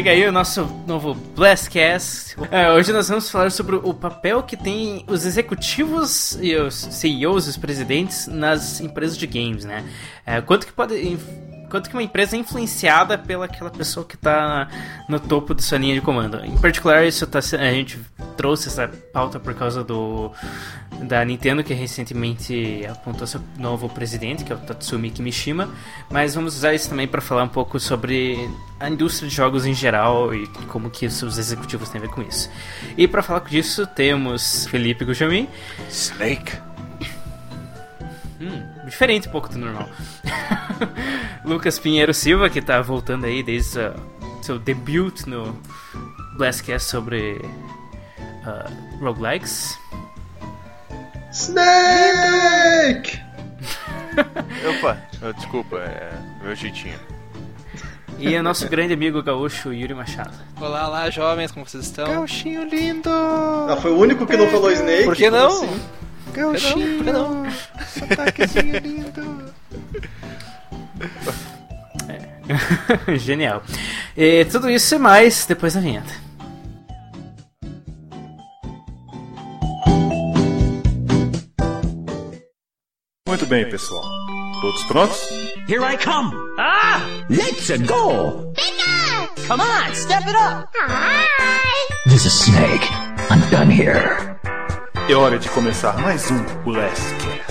Chega aí o nosso novo Blastcast. É, hoje nós vamos falar sobre o papel que tem os executivos e os CEOs, os presidentes, nas empresas de games, né? É, quanto que pode quanto que uma empresa é influenciada pela aquela pessoa que está no topo de sua linha de comando. Em particular, isso tá, a gente trouxe essa pauta por causa do da Nintendo que recentemente apontou seu novo presidente, que é o Tatsumi Kimishima, mas vamos usar isso também para falar um pouco sobre a indústria de jogos em geral e como que os executivos têm a ver com isso. E para falar disso, temos Felipe Gujamin, Snake Hum, diferente um pouco do normal. Lucas Pinheiro Silva, que tá voltando aí desde o seu debut no Blastcast sobre uh, roguelikes. Snake! Opa, desculpa, é meu jeitinho. E o nosso grande amigo gaúcho Yuri Machado. Olá, olá, jovens, como vocês estão? Gauchinho lindo! Ah, foi o único que não falou Snake. Por que não? Assim? Gauchinho! Que não? Sotaquezinho lindo! É. Genial. E tudo isso e mais depois da vinheta. Muito bem, pessoal. Todos prontos? Here I come. Ah! Let's go. Come on, step it up. This is Snake. I'm done here. É hora de começar mais um Blastcast.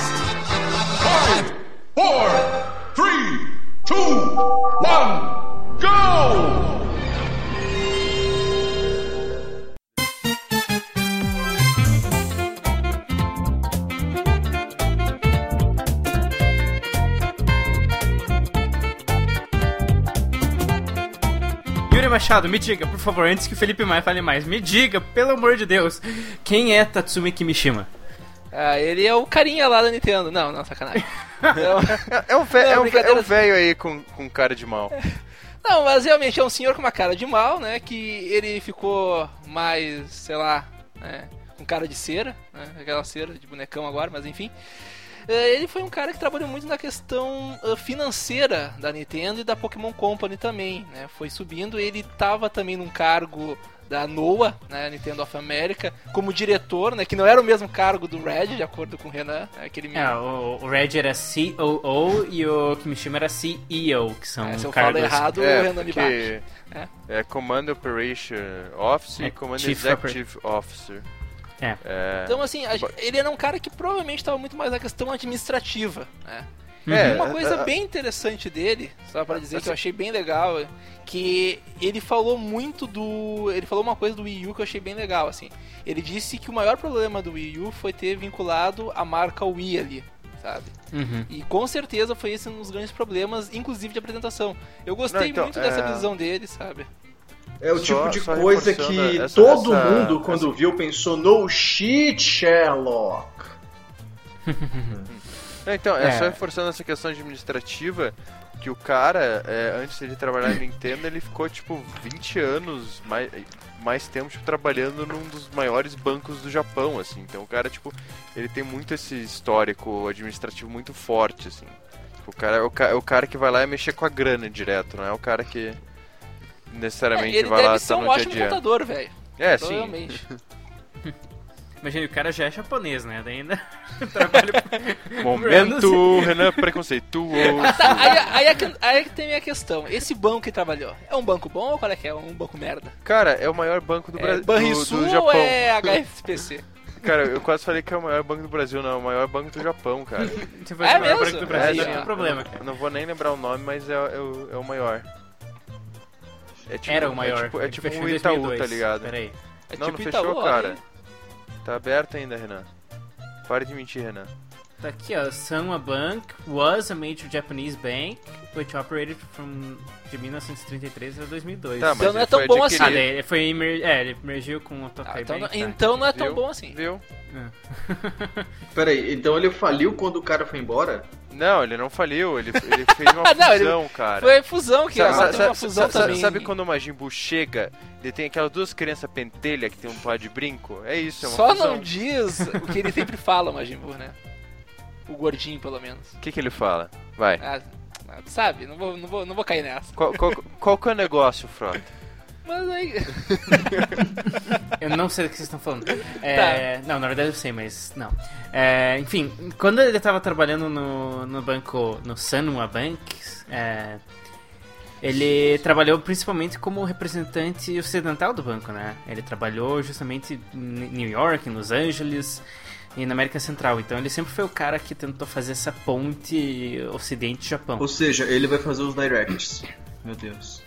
Five, four, three, two, one, go! Machado, me diga, por favor, antes que o Felipe Maia fale mais, me diga, pelo amor de Deus, quem é Tatsumi Kimishima? Ah, ele é o carinha lá da Nintendo. Não, não, sacanagem. É um velho é um, é um aí com, com cara de mal. não, mas realmente é um senhor com uma cara de mal, né? Que ele ficou mais, sei lá, né, com cara de cera, né? Aquela cera de bonecão agora, mas enfim. Eh, Ele foi um cara que trabalhou muito na questão eh, financeira da Nintendo e da Pokémon Company também, né? Foi subindo, ele tava também num cargo da NOAA, né, Nintendo of America, como diretor, né, que não era o mesmo cargo do Red, de acordo com o Renan, né, aquele É, o, o Red era COO e o Kimishima era CEO, que são É, se eu falo cargos... errado, o É, Renan me bate. É. é Command Operation Officer É, e Command Chief Executive Officer. É. É, Então, assim, a- ele era um cara que provavelmente estava muito mais na questão administrativa, né? É, Uma coisa é, é, bem interessante dele, só pra dizer que eu assim- achei bem legal, que ele falou muito do. Ele falou uma coisa do Wii U que eu achei bem legal, assim. Ele disse que o maior problema do Wii U foi ter vinculado a marca Wii ali, sabe? Uhum. E com certeza foi esse um dos grandes problemas, inclusive de apresentação. Eu gostei Não, então, muito dessa é- visão dele, sabe? É o Só- tipo de coisa que essa- todo essa- mundo, quando essa- viu, pensou: no shit, Sherlock. Não, então, é, É. só reforçando essa questão administrativa, que o cara, é, antes de trabalhar na Nintendo, ele ficou, tipo, 20 anos, mais, mais tempo, tipo, trabalhando num dos maiores bancos do Japão, assim. Então o cara, tipo, ele tem muito esse histórico administrativo muito forte, assim. Tipo, o cara é o, ca- é o cara que vai lá e mexer com a grana direto, não é o cara que necessariamente É, ele vai lá deve ser tá um no dia a dia. contador, velho. É, sim. Imagina, o cara já é japonês, né? Daí ainda trabalha... Momento Renan preconceituoso. Tá, aí, aí, é que- aí é tem a questão. Esse banco que trabalhou, é um banco bom ou qual é que é? Um banco merda? Cara, é o maior banco do É Brasil. Banrisul do, do ou Japão. é HSPC? Cara, eu quase falei que é o maior banco do Brasil, não, é o maior banco do Japão, cara. Fosse É o maior mesmo? branco do Brasil, É, não não. tem problema, cara. Eu não vou nem lembrar o nome, mas é, é o, é o maior. É tipo- Era o maior. É tipo, é tipo um Itaú, 2002. tá ligado? Pera aí. É não, tipo não fechou, Itaú, cara. aí. Tá aberto ainda, Renan. Para de mentir, Renan. Tá aqui, ó. Sanwa Bank was a major Japanese bank which operated from de 1933 a 2002. Tá, mas Então não é tão bom Ah, assim. daí ele foi emer... é, ele emergiu com o Tokai Ah, então, Bank. não- tá. então não é tão viu? bom assim. Viu? Peraí, então ele faliu quando o cara foi embora? Não, ele não faliu, ele, ele fez uma Não, ele- fusão, cara. Foi fusão, que Sabe, tem uma sabe- fusão sabe- também. sabe quando o Majin Buu chega, ele tem aquelas duas crianças pentelha que tem um par de brinco? É isso, é uma Só fusão. não diz o que ele sempre fala, Majin Buu, né? O gordinho, pelo menos. O que, que ele fala? Vai. Ah, ah, sabe, não vou, não, vou, não vou cair nessa. Qual, qual, qual que é o negócio, Frota? Mas aí. Eu não sei do que vocês estão falando. É, Não, na verdade eu sei, mas não. É, enfim, quando ele estava trabalhando no, no banco, no Sanwa Bank, é, ele trabalhou principalmente como representante ocidental do banco, né? Ele trabalhou justamente em New York, em Los Angeles e na América Central. Então ele sempre foi o cara que tentou fazer essa ponte Ocidente-Japão. Ou seja, ele vai fazer os directs. Meu Deus.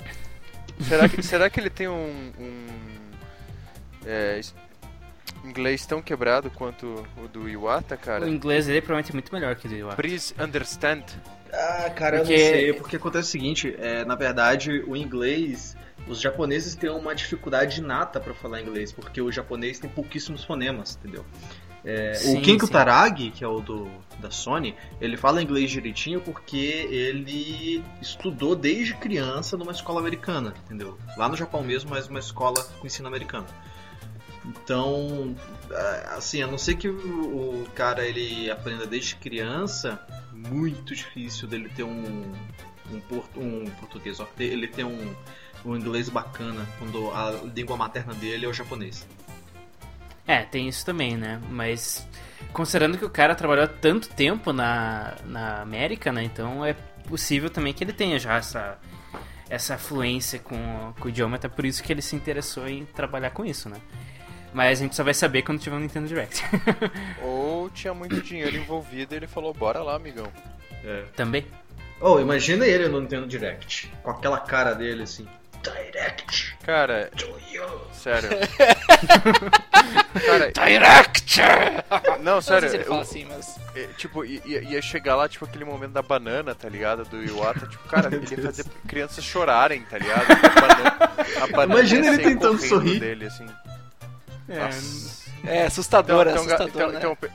Será que, será que ele tem um, um é, inglês tão quebrado quanto o do Iwata, cara? O inglês dele provavelmente é muito melhor que o do Iwata. Please understand. Ah, cara, Porque- eu não sei. Porque acontece o seguinte, é, na verdade, o inglês... Os japoneses têm uma dificuldade inata pra falar inglês, porque o japonês tem pouquíssimos fonemas, entendeu? É, Sim, o Kenko sim. Taragi, que é o do, da Sony, ele fala inglês direitinho porque ele estudou desde criança numa escola americana, entendeu? Lá no Japão mesmo, mas uma escola com ensino americano. Então, é, assim, a não ser que o, cara ele aprenda desde criança, muito difícil dele ter um, um, portu- um português, ele ter um, um inglês bacana quando a língua materna dele é o japonês. É, tem isso também, né? Mas considerando que o cara trabalhou tanto tempo na, na América, né? Então é possível também que ele tenha já essa, essa fluência com, com o idioma, até por isso que ele se interessou em trabalhar com isso, né? Mas a gente só vai saber quando tiver um Nintendo Direct. Ou tinha muito dinheiro envolvido e ele falou, bora lá, amigão. também. Oh, imagina ele no Nintendo Direct, com aquela cara dele assim. Direct Cara, to you. sério. cara, Direct! não, Não sei sério, se ele eu- fala assim, mas. é, tipo, ia, ia- chegar lá, tipo, aquele momento da banana, tá ligado? Do Iwata, tipo, cara, ele ia fazer crianças chorarem, tá ligado? A banana, a banana Imagina ele tentando sorrir. Dele, assim. Nossa. É assustador, é Então, ga- assustador, então- né? então, pe-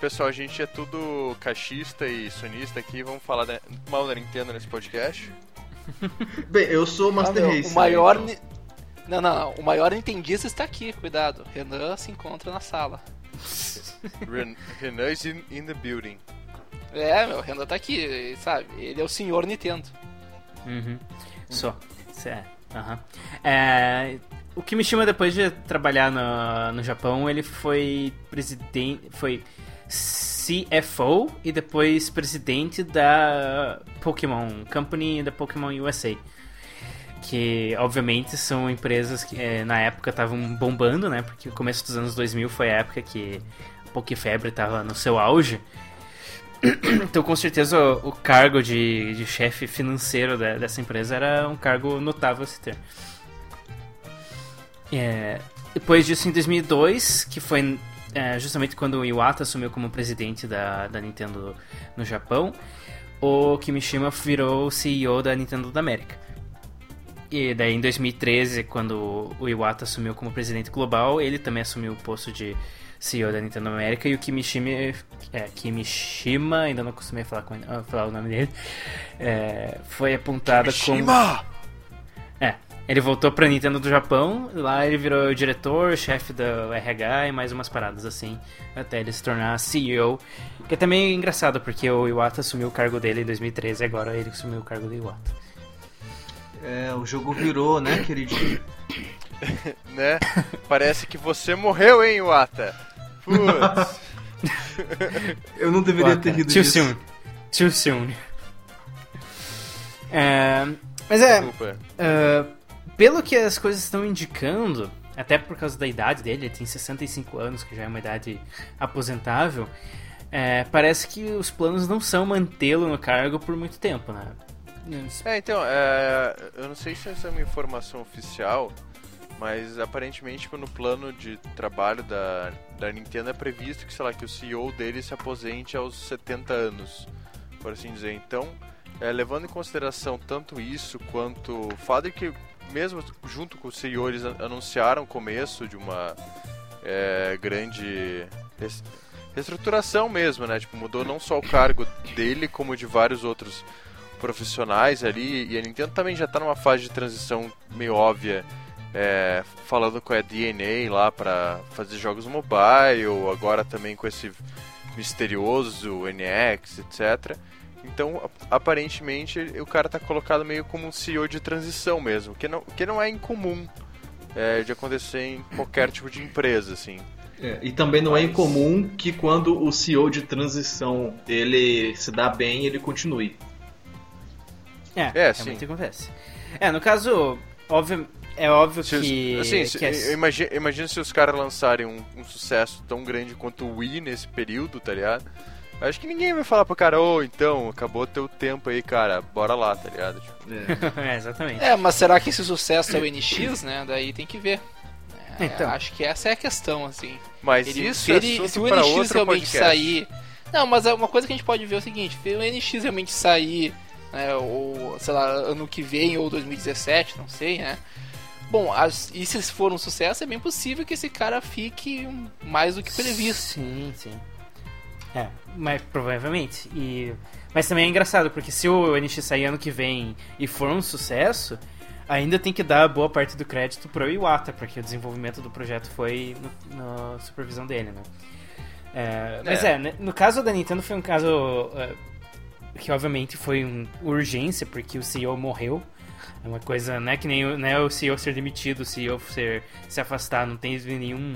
pessoal, a gente é tudo caixista e sonista aqui, vamos falar da- mal da Nintendo nesse podcast. Bem, eu sou Ah, Master meu, Race. o maior. ni- Não, não, não. O maior Nintendista está aqui, cuidado. Renan se encontra na sala. Ren- Renan is in, in the building. É, meu, o Renan tá aqui, sabe? Ele é o senhor Nintendo. Uhum. Só. Isso é. aham. É, o Kimishima, depois de trabalhar no, no Japão, ele foi presidente. Foi CFO e depois presidente da Pokémon Company da Pokémon USA. Que, obviamente, são empresas que eh, na época estavam bombando, né? Porque o começo dos anos 2000 foi a época que a Pokéfebre estava no seu auge. Então, com certeza, o, o cargo de, de chefe financeiro da- dessa empresa era um cargo notável a se ter. É, depois disso, em 2002, que foi é, justamente quando o Iwata assumiu como presidente da, da Nintendo no Japão, o Kimishima virou CEO da Nintendo da América. E daí, em 2013, quando o Iwata assumiu como presidente global, ele também assumiu o posto de CEO da Nintendo América e o Kimishima, é, Kimishima ainda não costumei falar, com, falar o nome dele, é, foi apontado como... É, ele voltou pra Nintendo do Japão, lá ele virou diretor, chefe do RH e mais umas paradas assim, até ele se tornar CEO. Que é também engraçado, porque o Iwata assumiu o cargo dele em 2013 e agora ele assumiu o cargo do Iwata. É, o jogo virou, né, queridinho? Né? Parece que você morreu, hein, Iwata? Putz. Eu não deveria Iwata, ter rido Too disso. soon. Too soon. É, mas é, Desculpa. Ah, pelo que as coisas estão indicando, até por causa da idade dele, ele tem 65 anos, que já é uma idade aposentável, é, parece que os planos não são mantê-lo no cargo por muito tempo, né? É, então, é, eu não sei se essa é uma informação oficial, mas aparentemente tipo, no plano de trabalho da, da Nintendo é previsto que, sei lá, que o CEO dele se aposente aos 70 anos, por assim dizer. Então, é, levando em consideração tanto isso quanto o fato de que, mesmo junto com o CEO, eles an- anunciaram o começo de uma é, grande reestruturação mesmo, né? Tipo, mudou não só o cargo dele, como de vários outros profissionais ali. E a Nintendo também já tá numa fase de transição meio óbvia, é, falando com a DNA lá pra fazer jogos mobile, agora também com esse misterioso NX, etc. Então, ap- aparentemente, o cara tá colocado meio como um CEO de transição mesmo, que não, que não é incomum é, de acontecer em qualquer tipo de empresa, assim. É, e também não é Mas- incomum que quando o CEO de transição ele se dá bem, ele continue. É, É, realmente sim. acontece. É, no caso, óbvio, é óbvio Se os- que. assim, se- que eu imagino, imagino se os caras lançarem um, um sucesso tão grande quanto o Wii nesse período, tá ligado? Acho que ninguém vai falar pro cara, ô, então, acabou teu tempo aí, cara, bora lá, tá ligado? Tipo, é, exatamente. É, mas será que esse sucesso é o NX, né? Daí tem que ver. É, Então. Acho que essa é a questão, assim. mas Ele- isso se, é ele- se o NX outro realmente podcast. sair. Não, mas é uma coisa que a gente pode ver é o seguinte: se o NX realmente sair, né, ou sei lá, ano que vem ou 2017, não sei, né? Bom, as, e se for um sucesso, é bem possível que esse cara fique mais do que previsto. Sim, sim. É, mas provavelmente. E... Mas também é engraçado, porque se o NX sair ano que vem e for um sucesso, ainda tem que dar boa parte do crédito pro Iwata, porque o desenvolvimento do projeto foi na supervisão dele, né? É, mas É. é, né, no caso da Nintendo foi um caso é, que obviamente foi uma urgência, porque o CEO morreu. É uma coisa, não é que nem o- não é o CEO ser demitido, o CEO ser, se afastar, não teve nenhum.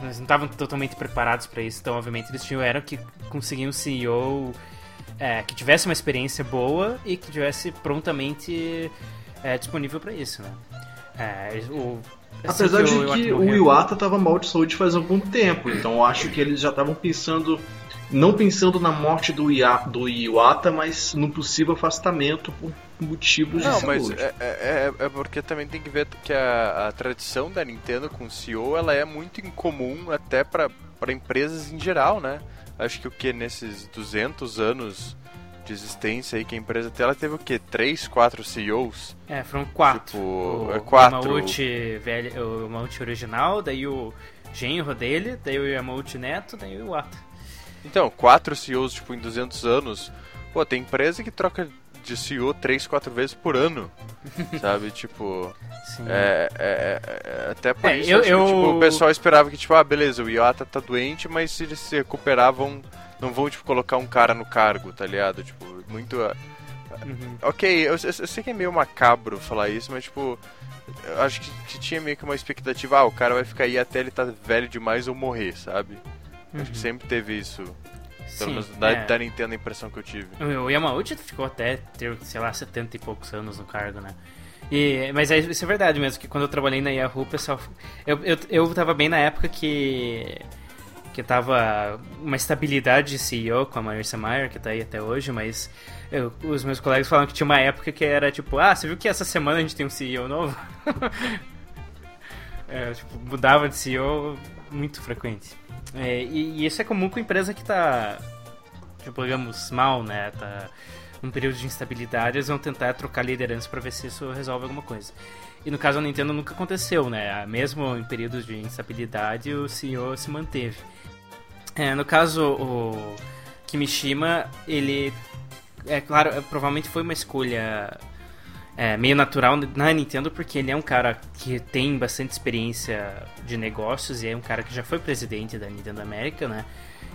Eles não estavam totalmente preparados para isso, então obviamente eles tiveram que conseguir um CEO é, que tivesse uma experiência boa e que tivesse prontamente é, disponível para isso, né? É, o, assim Apesar de que o Iwata tava mal de saúde faz algum tempo, então acho que eles já estavam pensando, não pensando na morte do, Ia, do Iwata, mas no possível afastamento por motivos Não, de mas saúde. é, é, é- é porque também tem que ver que a, a tradição da Nintendo com o CEO ela é muito incomum até para empresas em geral, né? Acho que o que nesses 200 anos de existência aí que a empresa tem, ela teve o que? 3, 4 CEOs? É, foram quatro. Tipo, o, é quatro. O velho, original, daí o genro dele, daí o Yamauchi neto, daí o Iwata. Então, quatro CEOs tipo em 200 anos. Pô, tem empresa que troca de CEO 3, 4 vezes por ano. sabe? Tipo, Sim. É, é- é- até por É, isso eu- que, eu- tipo, o pessoal esperava que, tipo, ah, beleza, o Iwata tá doente, mas se eles se recuperavam, não vão, tipo, colocar um cara no cargo, tá ligado? Tipo, muito... ah, Uhum. Ok, eu, eu- eu sei que é meio macabro falar isso, mas, tipo, eu acho que, que tinha meio que uma expectativa, ah, o cara vai ficar aí até ele tá velho demais ou morrer, sabe? Acho que sempre teve isso, pelo Uhum. Menos da, é. da Nintendo a impressão que eu tive. O Yamauchi ficou até ter, sei lá, 70 e poucos anos no cargo, né? E, mas é, isso é verdade mesmo, que quando eu trabalhei na Yahoo, o pessoal. Eu, eu, eu tava bem na época que. que tava uma estabilidade de CEO com a Marissa Mayer, que tá aí até hoje, mas eu- os meus colegas falam que tinha uma época que era tipo, ah, você viu que essa semana a gente tem um CEO novo? É, tipo, mudava de CEO muito frequente. É, e, e isso é comum com empresa que tá tipo, digamos, mal, né? Tá num período de instabilidade, eles vão tentar trocar liderança para ver se isso resolve alguma coisa. E no caso da Nintendo nunca aconteceu, né? Mesmo em períodos de instabilidade, o CEO se manteve. É, no caso, o Kimishima, ele. É claro, provavelmente foi uma escolha é, meio natural na Nintendo, porque ele é um cara que tem bastante experiência de negócios e é um cara que já foi presidente da Nintendo América, né?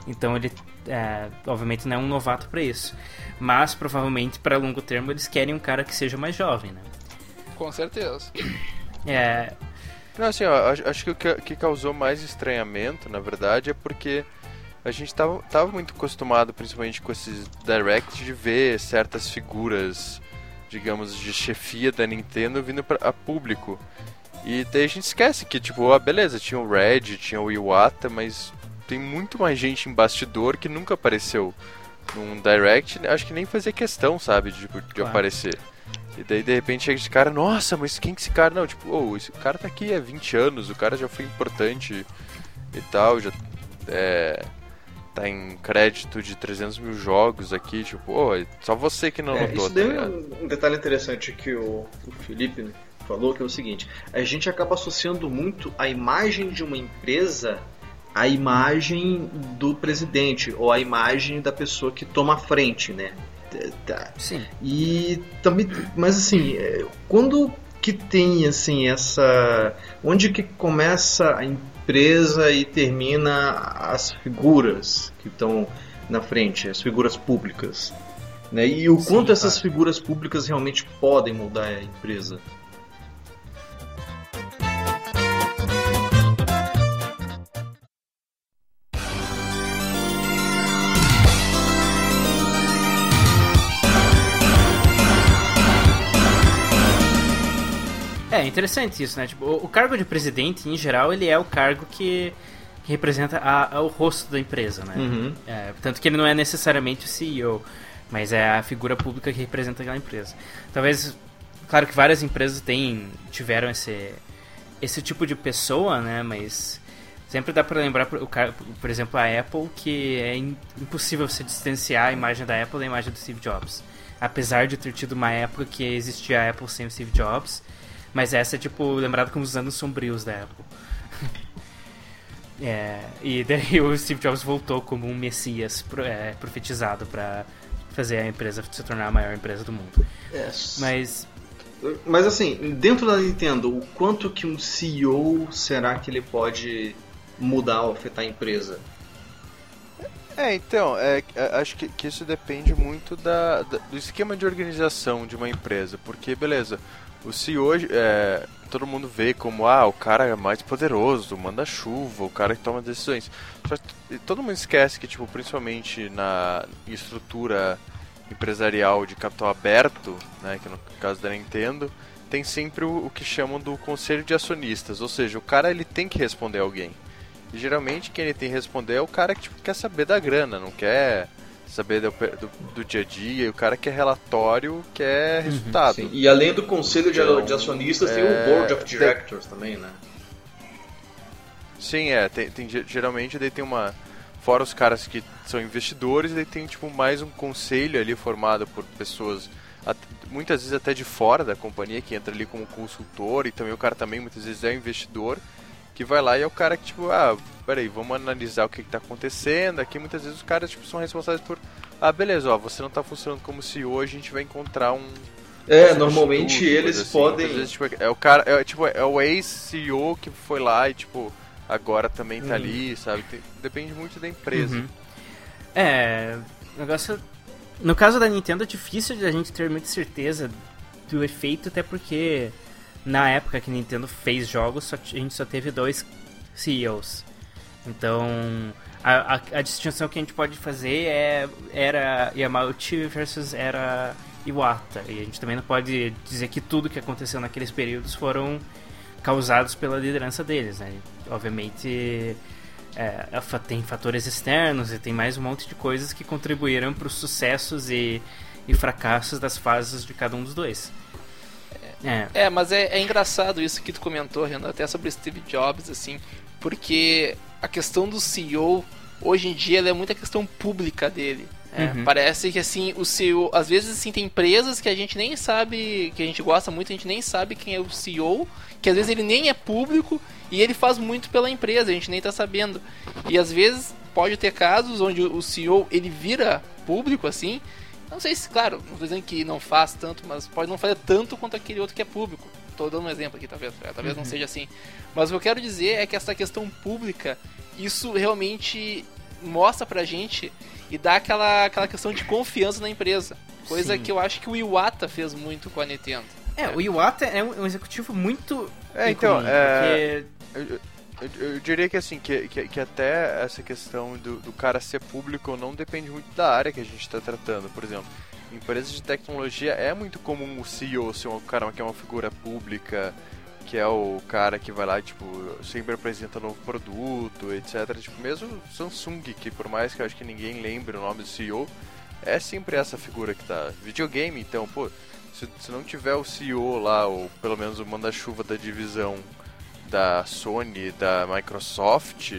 Então ele, é, obviamente, não é um novato para isso. Mas provavelmente para longo termo eles querem um cara que seja mais jovem, né? Com certeza. É, Não, assim, ó, acho, que o que, causou mais estranhamento, na verdade, é porque a gente tava, tava muito acostumado, principalmente com esses Direct, de ver certas figuras, digamos, de chefia da Nintendo vindo pra, a público. E daí a gente esquece que, tipo, ah, beleza, tinha o Red, tinha o Iwata, mas tem muito mais gente em bastidor que nunca apareceu num Direct, acho que nem fazia questão, sabe, de, de Claro. aparecer. E daí de repente chega esse cara, nossa, mas quem que esse cara? Não, tipo, oh, esse cara tá aqui há 20 anos, o cara já foi importante e tal, já é, tá em crédito de 300 mil jogos aqui, tipo, oh, é só você que não É, notou, isso tá daí é um um detalhe interessante que o, o Felipe falou, que é o seguinte, a gente acaba associando muito a imagem de uma empresa à imagem do presidente, ou à imagem da pessoa que toma a frente, né? Tá. sim. E também, mas assim, é, quando que tem assim essa, onde que começa a empresa e termina as figuras que estão na frente, as figuras públicas, né? E o Sim, quanto essas claro. figuras públicas realmente podem mudar a empresa? Interessante isso, né? Tipo, o, o cargo de presidente, em geral, ele é o cargo que, que representa a, a- o rosto da empresa, né? Uhum. É, tanto que ele não é necessariamente o CEO, mas é a figura pública que representa aquela empresa. Talvez, claro que várias empresas têm, tiveram esse, esse tipo de pessoa, né? Mas sempre dá pra lembrar, por, por exemplo, a Apple, que é im- impossível você distanciar a imagem da Apple da imagem do Steve Jobs. Apesar de ter tido uma época que existia a Apple sem o Steve Jobs, mas essa é tipo lembrada como os anos sombrios da Apple. É, e daí o Steve Jobs voltou como um messias pro- é, profetizado pra fazer a empresa se tornar a maior empresa do mundo. Mas Mas assim, dentro da Nintendo, o quanto que um CEO será que ele pode mudar ou afetar a empresa? É, então, é, é, acho que, que isso depende muito da, da- do esquema de organização de uma empresa. Porque, beleza, o CEO, é, todo mundo vê como, ah, o cara é mais poderoso, manda chuva, o cara que toma decisões. Só que todo mundo esquece que, tipo, principalmente na estrutura empresarial de capital aberto, né, que no caso da Nintendo, tem sempre o, o que chamam do conselho de acionistas. Ou seja, o cara ele tem que responder a alguém. E geralmente quem ele tem que responder é o cara que tipo, quer saber da grana, não quer saber do, do, do dia a dia, e o cara quer relatório, quer resultado. Sim, E além do conselho de, Então, de acionistas, tem é, o Board of tem- Directors também, né? Sim, é, tem, tem ge- geralmente daí tem uma fora os caras que são investidores, daí tem tipo mais um conselho ali formado por pessoas muitas vezes até de fora da companhia que entra ali como consultor e também o cara também muitas vezes é investidor que vai lá e é o cara que tipo, ah, peraí, vamos analisar o que, que tá acontecendo. Aqui muitas vezes os caras tipo são responsáveis por ah, beleza, ó, você não tá funcionando como CEO, a gente vai encontrar um É, um normalmente eles assim. podem. Vezes, tipo, é o cara, é, tipo, é o ex-CEO que foi lá e, tipo, agora também tá ali, sabe? Tem- depende muito da empresa. Uhum. É, o negócio. No caso da Nintendo é difícil de a gente ter muita certeza do efeito, até porque na época que Nintendo fez jogos, só, a gente só teve dois CEOs. Então, a, a, a distinção que a gente pode fazer é era Yamauchi versus era Iwata. E a gente também não pode dizer que tudo que aconteceu naqueles períodos foram causados pela liderança deles, né? Obviamente é, tem fatores externos e tem mais um monte de coisas que contribuíram para os sucessos e, e fracassos das fases de cada um dos dois. É, É, mas é, é engraçado isso que tu comentou, Renan, até sobre Steve Jobs, assim, porque a questão do CEO, hoje em dia, é muita questão pública dele. né? Uhum. Parece que, assim, o CEO, às vezes, assim, tem empresas que a gente nem sabe, que a gente gosta muito, a gente nem sabe quem é o CEO, que às vezes ele nem é público e ele faz muito pela empresa, a gente nem tá sabendo. E às vezes pode ter casos onde o CEO, ele vira público, assim, não sei se, claro, não tô dizendo que não faz tanto, mas pode não fazer tanto quanto aquele outro que é público. Tô dando um exemplo aqui, talvez, é, talvez não seja assim. Mas o que eu quero dizer é que essa questão pública, isso realmente mostra pra gente e dá aquela, aquela questão de confiança na empresa. Coisa Sim. que eu acho que o Iwata fez muito com a Nintendo. é, o Iwata é um, um executivo muito. É, então, ícone, é- porque- Eu, eu- diria que assim, que, que, que até essa questão do, do cara ser público ou não depende muito da área que a gente está tratando. Por exemplo, em empresas de tecnologia é muito comum o CEO ser um cara que é uma figura pública, que é o cara que vai lá, tipo, sempre apresenta novo produto, etc. Tipo, mesmo Samsung, que por mais que eu acho que ninguém lembre o nome do CEO, é sempre essa figura que tá. Videogame, então, pô, se, se não tiver o CEO lá, ou pelo menos o manda-chuva da divisão da Sony, da Microsoft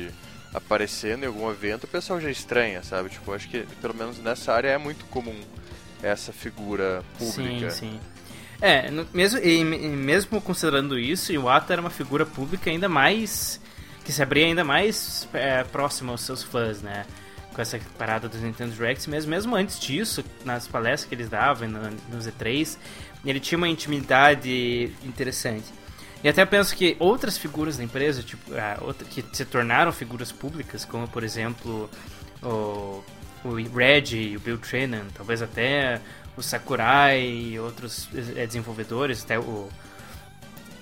aparecendo em algum evento, o pessoal já estranha, sabe? Tipo, acho que pelo menos nessa área é muito comum essa figura pública. Sim, sim. É, no- mesmo, e, e mesmo considerando isso, o Iwata era uma figura pública ainda mais. que se abria ainda mais é, próximo aos seus fãs, né? Com essa parada dos Nintendo Directs, mesmo, mesmo antes disso, nas palestras que eles davam no, no Z3, ele tinha uma intimidade interessante. E até penso que outras figuras da empresa, tipo, ah, outra- que se tornaram figuras públicas, como por exemplo o, o Red e o Bill Trinen, talvez até o Sakurai e outros eh, desenvolvedores, até o,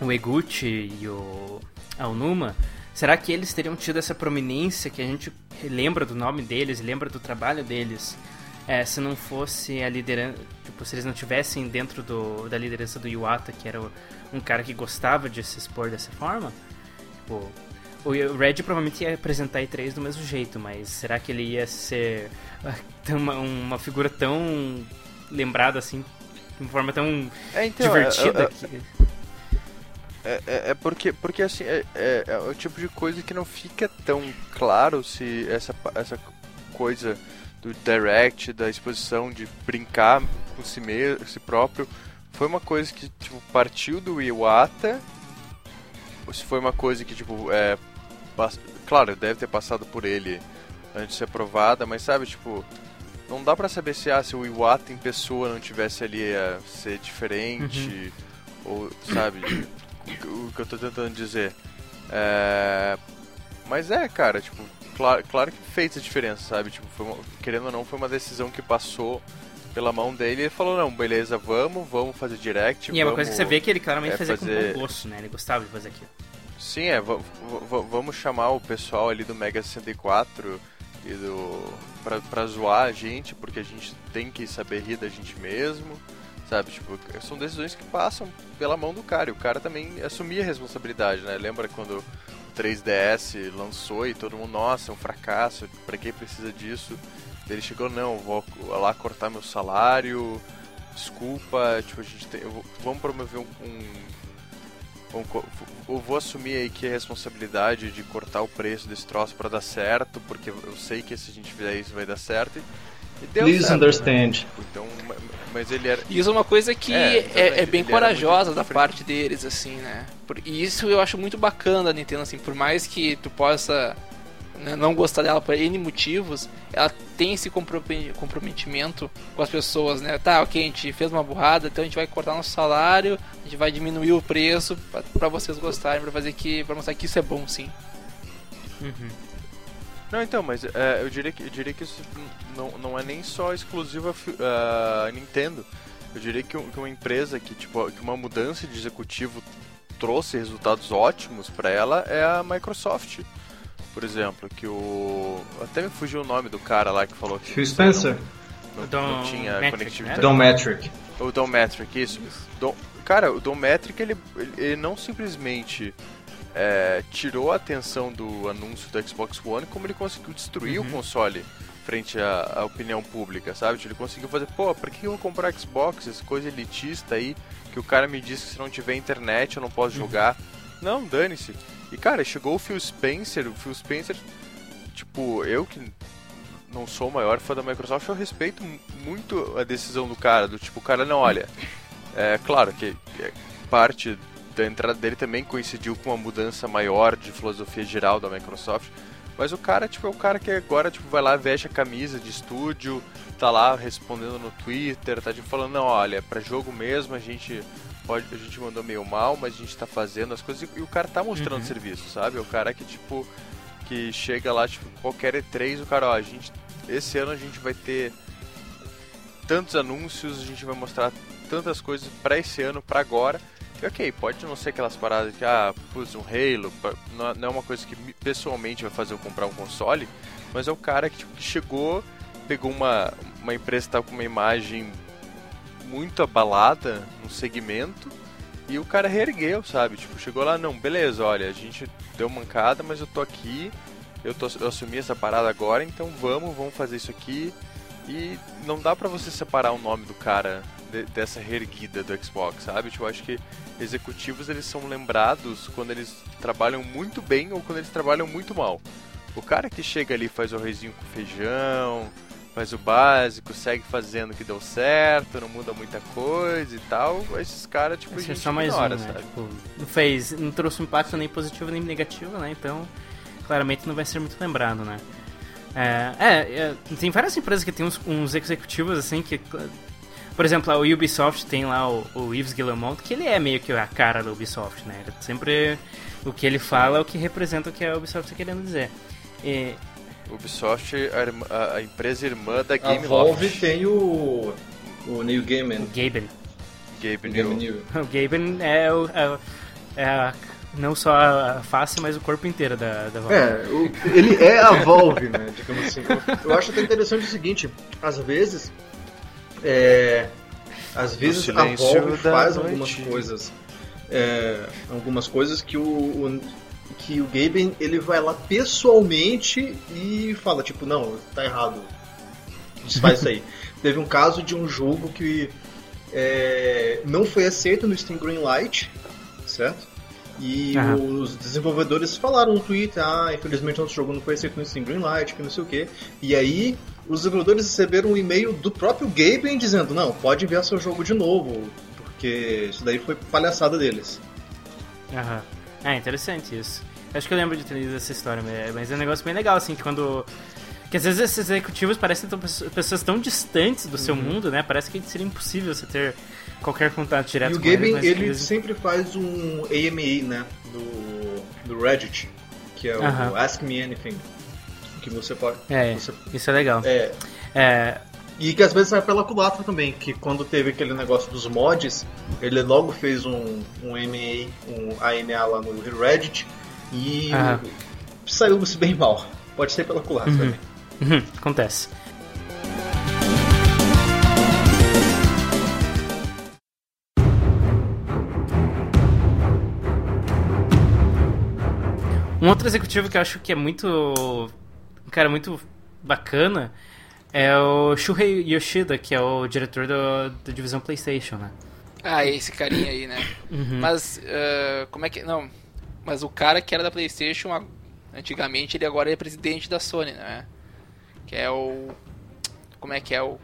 o Eguchi e o Aonuma, será que eles teriam tido essa prominência que a gente lembra do nome deles, lembra do trabalho deles é, se não fosse a liderança, tipo, se eles não tivessem dentro do, da liderança do Iwata, que era o- um cara que gostava de se expor dessa forma, tipo, o Red provavelmente ia apresentar a E3 do mesmo jeito, mas será que ele ia ser ah, uma, uma figura tão lembrada assim, de uma forma tão É, então, é- divertida? é- que... É, é, é porque, porque assim, é, é, é o tipo de coisa que não fica tão claro se essa, essa coisa do direct, da exposição, de brincar com si mesmo, si próprio, foi uma coisa que tipo, partiu do Iwata, ou se foi uma coisa que, tipo, é. pass- Claro, deve ter passado por ele antes de ser aprovada, mas sabe, tipo. Não dá pra saber se, ah, se o Iwata em pessoa não tivesse ali ia ser diferente, ou, sabe, o que eu tô tentando dizer. É... Mas é, cara, tipo, claro, claro que fez a diferença, sabe? Tipo, uma- querendo ou não, foi uma decisão que passou pela mão dele e ele falou, não, beleza, vamos, vamos fazer direct. E é uma vamos... coisa que você vê que ele claramente é, fazia com fazer- bom gosto, né? Ele gostava de fazer aquilo. Sim, é, va- va- vamos chamar o pessoal ali do Mega 64 e do pra, pra zoar a gente, porque a gente tem que saber rir da gente mesmo, sabe? Tipo, são decisões que passam pela mão do cara, e o cara também assumia a responsabilidade, né? Lembra quando 3DS lançou e todo mundo, nossa, é um fracasso, pra que precisa disso? Ele chegou, não, vou lá cortar meu salário, desculpa, tipo, a gente tem, vou- vamos promover um- um eu vou assumir aí que a responsabilidade de cortar o preço desse troço pra dar certo, porque eu sei que se a gente fizer isso vai dar certo. Deu Please certo, understand. né? Então, ma- mas ele era. Isso é uma coisa que É, é, é bem corajosa da parte deles, assim, né? Por- E isso eu acho muito bacana da Nintendo, assim, por mais que tu possa né, não gostar dela por N motivos, ela tem esse comprome- comprometimento com as pessoas, né? Tá, ok, a gente fez uma burrada, então a gente vai cortar nosso salário, a gente vai diminuir o preço pra- pra vocês gostarem, pra fazer que. pra mostrar que isso é bom, sim. Uhum. Não, então, mas é, eu, diria que, eu diria que isso não, não é nem só exclusivo a fi- a Nintendo. Eu diria que, que uma empresa que, tipo, que uma mudança de executivo trouxe resultados ótimos pra ela é a Microsoft. Por exemplo, que o. Até me fugiu o nome do cara lá que falou que Phil Spencer, não, Dom não tinha Metric, conectividade. né? Don Metric. O Dom Metric, isso. Dom- cara, o Dom Metric, ele, ele- ele não simplesmente é, tirou a atenção do anúncio do Xbox One, como ele conseguiu destruir o console frente à, à opinião pública, sabe? Ele conseguiu fazer, pô, pra que eu vou comprar Xbox, essa coisa elitista aí, que o cara me diz que se não tiver internet eu não posso jogar. Não, dane-se. E, cara, chegou o Phil Spencer, o Phil Spencer, tipo, eu que não sou o maior fã da Microsoft, eu respeito mu- muito a decisão do cara, do tipo, o cara, não, olha, é claro que é, parte da entrada dele também coincidiu com uma mudança maior de filosofia geral da Microsoft, mas o cara, tipo, é o cara que agora, tipo, vai lá, veste a camisa de estúdio, tá lá respondendo no Twitter, tá tipo, falando, não, olha, pra jogo mesmo a gente pode, a gente mandou meio mal, mas a gente tá fazendo as coisas e, e o cara tá mostrando serviço, sabe? É o cara que, tipo, que chega lá, tipo, qualquer E3, o cara, ó, a gente, esse ano a gente vai ter tantos anúncios, a gente vai mostrar tantas coisas pra esse ano, pra agora. Ok, pode não ser aquelas paradas que, ah, putz, um Halo, é- não é uma coisa que me- pessoalmente vai fazer eu comprar um console, mas é o cara que, tipo, que chegou, pegou uma, uma empresa que tava com uma imagem muito abalada no segmento e o cara reergueu, sabe? Tipo, chegou lá, não, beleza, olha, a gente deu mancada, mas eu tô aqui, eu, tô, eu assumi essa parada agora, então vamos, vamos fazer isso aqui. E não dá pra você separar o nome do cara de- dessa reerguida do Xbox, sabe? Tipo, eu acho que executivos eles são lembrados quando eles trabalham muito bem ou quando eles trabalham muito mal. O cara que chega ali faz o arrozinho com feijão, faz o básico, segue fazendo o que deu certo, não muda muita coisa e tal, esses caras, tipo, a Esse é gente só mais ignora, um, né? sabe? Tipo, não fez, não trouxe um impacto nem positivo nem negativo, né? Então, claramente não vai ser muito lembrado, né? É, é, é, tem várias empresas que tem uns, uns executivos assim que. Por exemplo, a Ubisoft tem lá o, o Yves Guillemot, que ele é meio que a cara da Ubisoft, né? Ele sempre. O que ele fala é o que representa o que a Ubisoft está querendo dizer. E, Ubisoft, a, irmã- a- a empresa irmã da A Game Valve Loft. tem o. O Neil Gaiman. o Gaben. Gabe Game New. New. O Gaben é, o, é, o- é a Não só a face, mas o corpo inteiro da, da Valve. É, o- ele é a Valve, né? Digamos assim. Eu, eu acho até interessante o seguinte: às vezes. É, às vezes a Valve faz noite. algumas coisas. é, algumas coisas que o, o- que o Gaben ele vai lá pessoalmente e fala, tipo, não, tá errado. Desfaz isso aí. Teve um caso de um jogo que é, não foi aceito no Steam Greenlight, certo? E Aham. os desenvolvedores falaram no Twitter, ah, infelizmente nosso jogo não foi aceito no Steam Greenlight, que não sei o que. E aí os desenvolvedores receberam um e-mail do próprio Gaben dizendo, não, pode enviar seu jogo de novo, porque isso daí foi palhaçada deles. Aham. É interessante isso. Acho que eu lembro de ter lido essa história, mas- mas é um negócio bem legal, assim, que quando. Que às vezes esses executivos parecem tão, pessoas tão distantes do Uhum. seu mundo, né? Parece que seria impossível você ter qualquer contato direto e o com eles. Gaben, mas ele eles- sempre faz um AMA, né, do, do Reddit, que é o. Ask Me Anything, que você pode... É, você- isso é legal. é, É, E que às vezes sai pela culatra também, que quando teve aquele negócio dos mods, ele logo fez um, um AMA, um AMA lá no Reddit e Aham. saiu-se bem mal. Pode ser pela culatra também. Uhum, acontece. Um outro executivo que eu acho que é muito. Cara muito bacana é o Shuhei Yoshida, que é o diretor do, da divisão PlayStation, né? Ah, esse carinha aí, né? Uhum. Mas, ah, como é que. Não. Mas o cara que era da PlayStation, antigamente, ele agora é presidente da Sony, né? Que é o. Como é que é o.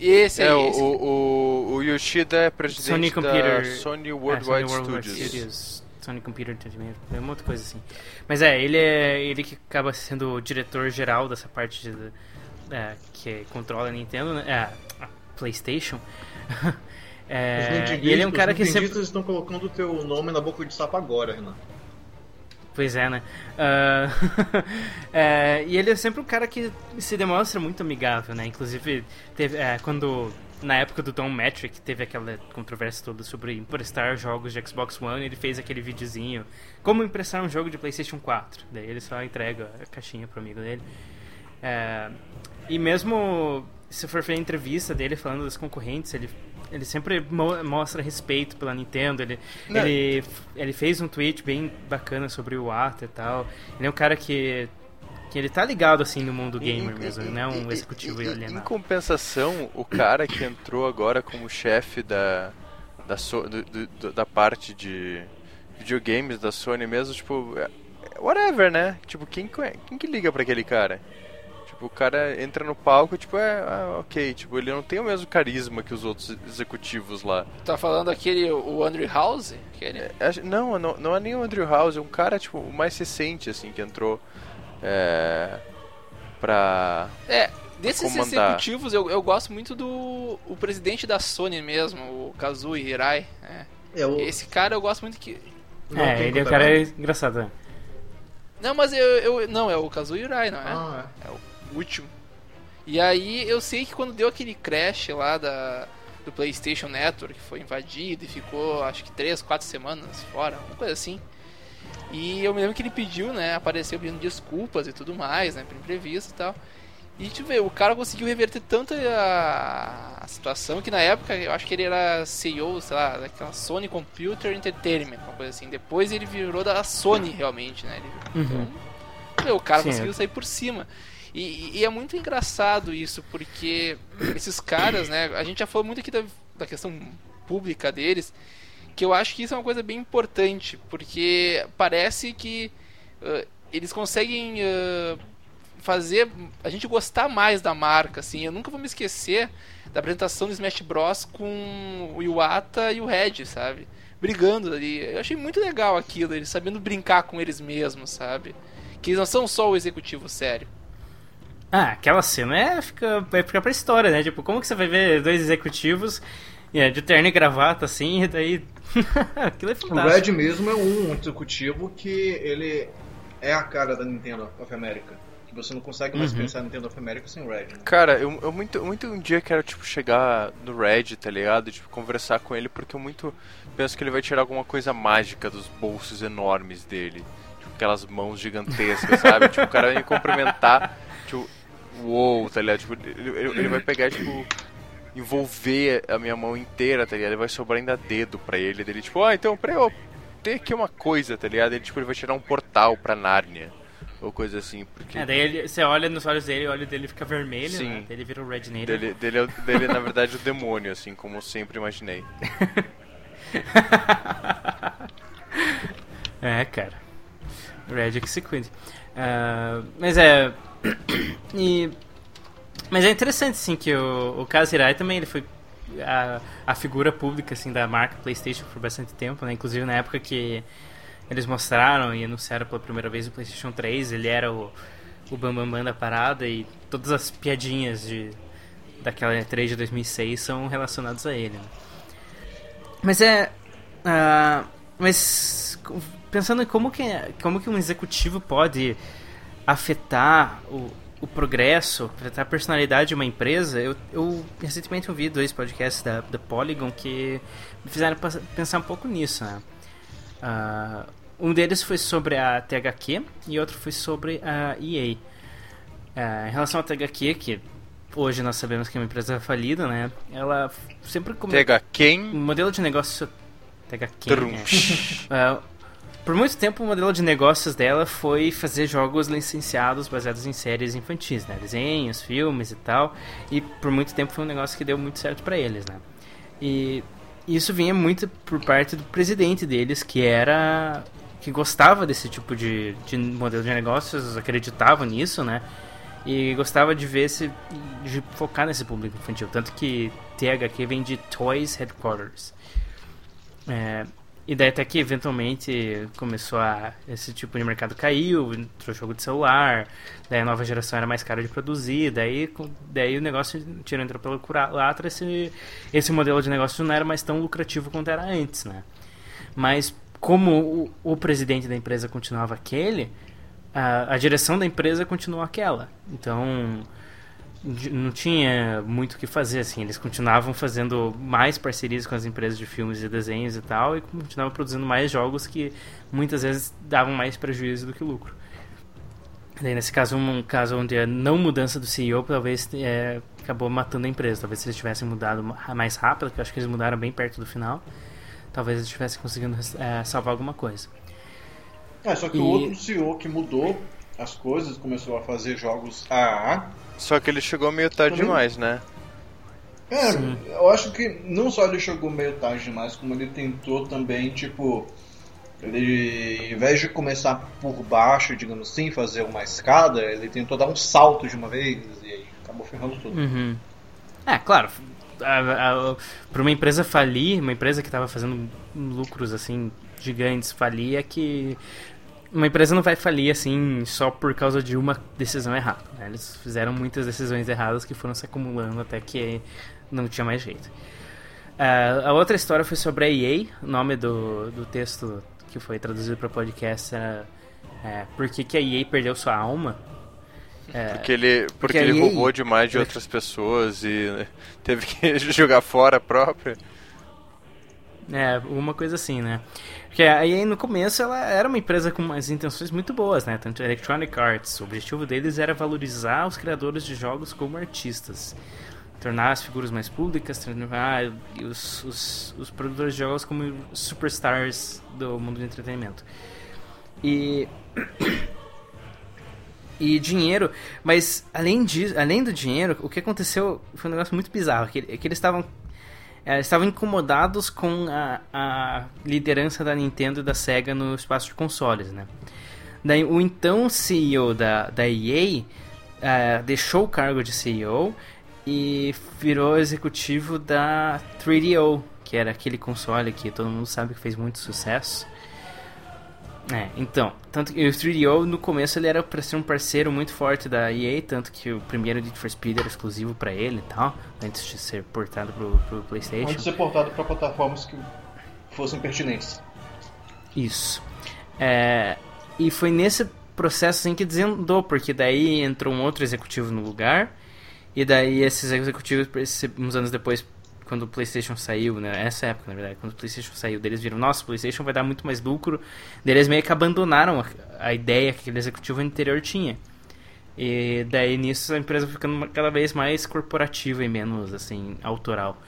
Esse aí, É, o, esse. o, o, o Yoshida é presidente Sony da Computer. Sony É, Worldwide Sony Worldwide Studios. Studios. Sony Computer Entertainment, é uma outra coisa assim. Mas é, ele é ele que acaba sendo o diretor geral dessa parte de, é, que controla a Nintendo, né? É, a PlayStation. É, e ele é um cara que sempre. estão colocando o teu nome na boca de sapo agora, Renan. Pois é, né? Ah, é, e ele é sempre um cara que se demonstra muito amigável, né? Inclusive, teve, é, quando. Na época do Tom Metric, teve aquela controvérsia toda sobre emprestar jogos de Xbox One, ele fez aquele videozinho. Como emprestar um jogo de PlayStation 4? Daí ele só entrega a caixinha pro amigo dele. É, e mesmo se for ver a entrevista dele falando das concorrentes, ele, ele sempre mo- mostra respeito pela Nintendo. Ele, Não. ele, ele fez um tweet bem bacana sobre o Ata e tal. Ele é um cara que, que ele tá ligado assim no mundo gamer Em- mesmo, em- não é um em- executivo em- Em alienado. compensação, o cara que entrou agora como chefe da, da, So- do- do- do- da parte de videogames da Sony mesmo, tipo, é- é whatever, né? Tipo, quem, quem que liga pra aquele cara? Tipo, o cara entra no palco, tipo, é, ah, ok, tipo, ele não tem o mesmo carisma que os outros executivos lá. Tá falando aquele, o Andrew House? Aquele... É, Não, não, não é nem o Andrew House, é um cara, tipo, o mais recente, assim, que entrou é, pra... É, desses comandar. executivos eu, eu gosto muito do o presidente da Sony mesmo, o Kazuo Hirai. né? É o. Esse cara eu gosto muito que. não É, ele é um conta cara nada. engraçado. né? Não, mas eu, eu. Não, é o Kazuo Hirai, não é? Ah, É o último. E aí eu sei que quando deu aquele crash lá da, do PlayStation Network, que foi invadido e ficou acho que 3, 4 semanas fora, uma coisa assim. E eu me lembro que ele pediu, né? Apareceu pedindo desculpas e tudo mais, né? Por imprevisto e tal. E deixa eu ver, o cara conseguiu reverter tanto a, a situação que na época eu acho que ele era CEO, sei lá, daquela Sony Computer Entertainment, uma coisa assim. Depois ele virou da Sony realmente, né? Ele, Uhum. meu, o cara Sim, conseguiu é. sair por cima. E, e é muito engraçado isso, porque esses caras, né? A gente já falou muito aqui da, da questão pública deles, que eu acho que isso é uma coisa bem importante, porque parece que ah, eles conseguem ah, fazer a gente gostar mais da marca, assim. Eu nunca vou me esquecer da apresentação do Smash Bros com o Iwata e o Red, sabe? Brigando ali. Eu achei muito legal aquilo, eles sabendo brincar com eles mesmos, sabe? Que eles não são só o executivo sério. Ah, aquela cena é, fica, vai ficar pra história, né? Tipo, como que você vai ver dois executivos é, de terno e gravata assim, e daí. Aquilo é O fantástico. Red mesmo é um executivo que ele é a cara da Nintendo of America. Que você não consegue mais Uhum. pensar Nintendo of America sem Red. Né? Cara, eu, eu muito, muito um dia quero, tipo, chegar no Red, tá ligado? Tipo, conversar com ele, porque eu muito penso que ele vai tirar alguma coisa mágica dos bolsos enormes dele. Tipo, aquelas mãos gigantescas, sabe? tipo, o cara vai me cumprimentar, tipo, uou, tá ligado? Tipo, ele, ele- ele vai pegar, tipo, envolver a minha mão inteira, tá ligado? Ele vai sobrar ainda dedo pra ele. Dele, tipo, ah, então, peraí, eu tenho aqui uma coisa, tá ligado? Ele, tipo, ele vai tirar um portal pra Nárnia. Ou coisa assim, porque... É, daí ele- você olha nos olhos dele, o olho dele fica vermelho, Sim. né? Daí ele vira o Red Nader. Dele, dele, é dele, na verdade, o demônio, assim, como eu sempre imaginei. É, cara. Red que se cuide. Ah, mas é. e, mas é interessante, assim, que o, o Kaz Hirai também ele foi a, a figura pública assim, da marca PlayStation por bastante tempo, né? Inclusive na época que eles mostraram e anunciaram pela primeira vez o PlayStation 3, ele era o, o Bambambam Bam da parada e todas as piadinhas de, daquela E3 de 2006 são relacionadas a ele. Né? Mas é. ah, mas pensando em como que, como que um executivo pode afetar o, o progresso, a personalidade de uma empresa, eu, eu recentemente ouvi dois podcasts da, da Polygon que me fizeram pensar um pouco nisso. Né? Ah, um deles foi sobre a THQ e outro foi sobre a EA. Ah, em relação à THQ, que hoje nós sabemos que é uma empresa falida, né? Ela sempre come... Quem? O modelo de negócio. THQ. Trum. é. Por muito tempo, o modelo de negócios dela foi fazer jogos licenciados baseados em séries infantis, né? Desenhos, filmes e tal. E por muito tempo foi um negócio que deu muito certo pra eles, né? E isso vinha muito por parte do presidente deles, que era. que gostava desse tipo de, de modelo de negócios, acreditava nisso, né? E gostava de ver esse. de focar nesse público infantil. Tanto que THQ vem de Toys Headquarters. É, e daí até que eventualmente começou a. esse tipo de mercado caiu, entrou jogo de celular, daí a nova geração era mais cara de produzir, daí, daí o negócio tirou entrou pelo culatra, esse, esse modelo de negócio não era mais tão lucrativo quanto era antes, né? Mas como o, o presidente da empresa continuava aquele, a, a direção da empresa continuou aquela. Então não tinha muito o que fazer, assim. Eles continuavam fazendo mais parcerias com as empresas de filmes e desenhos e tal, e continuavam produzindo mais jogos que muitas vezes davam mais prejuízo do que lucro. Daí, nesse caso, um caso onde a não mudança do CEO talvez é, acabou matando a empresa. Talvez se eles tivessem mudado ma- mais rápido, que eu acho que eles mudaram bem perto do final, talvez eles tivessem conseguido é, salvar alguma coisa. É, só que E- o outro CEO que mudou as coisas, começou a fazer jogos AA. Só que ele chegou meio tarde Também- demais, né? É, Sim. eu acho que não só ele chegou meio tarde demais, como ele tentou também, tipo. Ele, ao invés de começar por baixo, digamos assim, fazer uma escada, ele tentou dar um salto de uma vez e aí acabou ferrando tudo. Uhum. É, claro. Para uma empresa falir, uma empresa que estava fazendo lucros assim gigantes falir, é que uma empresa não vai falir assim só por causa de uma decisão errada. né? Eles fizeram muitas decisões erradas que foram se acumulando até que não tinha mais jeito. Ah, a outra história foi sobre a EA. O nome do, do texto que foi traduzido para podcast era é, Por que, que a EA perdeu sua alma? É, Porque ele, porque porque ele aí- roubou demais de outras pessoas e né, teve que jogar fora a própria. É, uma coisa assim, né? Porque aí no começo ela era uma empresa com umas intenções muito boas, né? Tanto a Electronic Arts, o objetivo deles era valorizar os criadores de jogos como artistas. Tornar as figuras mais públicas, tornar os, os, os produtores de jogos como superstars do mundo do entretenimento. E. E dinheiro, mas além, disso, além do dinheiro, o que aconteceu foi um negócio muito bizarro. Que, que eles estavam é, estavam incomodados com a, a liderança da Nintendo e da Sega no espaço de consoles, né? Daí o então CEO da, da EA é, deixou o cargo de CEO e virou executivo da 3DO, que era aquele console que todo mundo sabe que fez muito sucesso. É, então, tanto que o 3DO no começo ele era para ser um parceiro muito forte da EA, tanto que o primeiro Need for Speed era exclusivo para ele e tal, antes de ser portado pro, pro PlayStation. Pode ser portado para plataformas que fossem pertinentes. Isso. É, e foi nesse processo assim que desandou, porque daí entrou um outro executivo no lugar, e daí esses executivos, uns anos depois, quando o PlayStation saiu, né? Essa época, na verdade, quando o PlayStation saiu, deles viram, nossa, o PlayStation vai dar muito mais lucro. Eles meio que abandonaram a, a ideia que aquele executivo anterior tinha. E daí nisso a empresa ficando cada vez mais corporativa e menos, assim, autoral.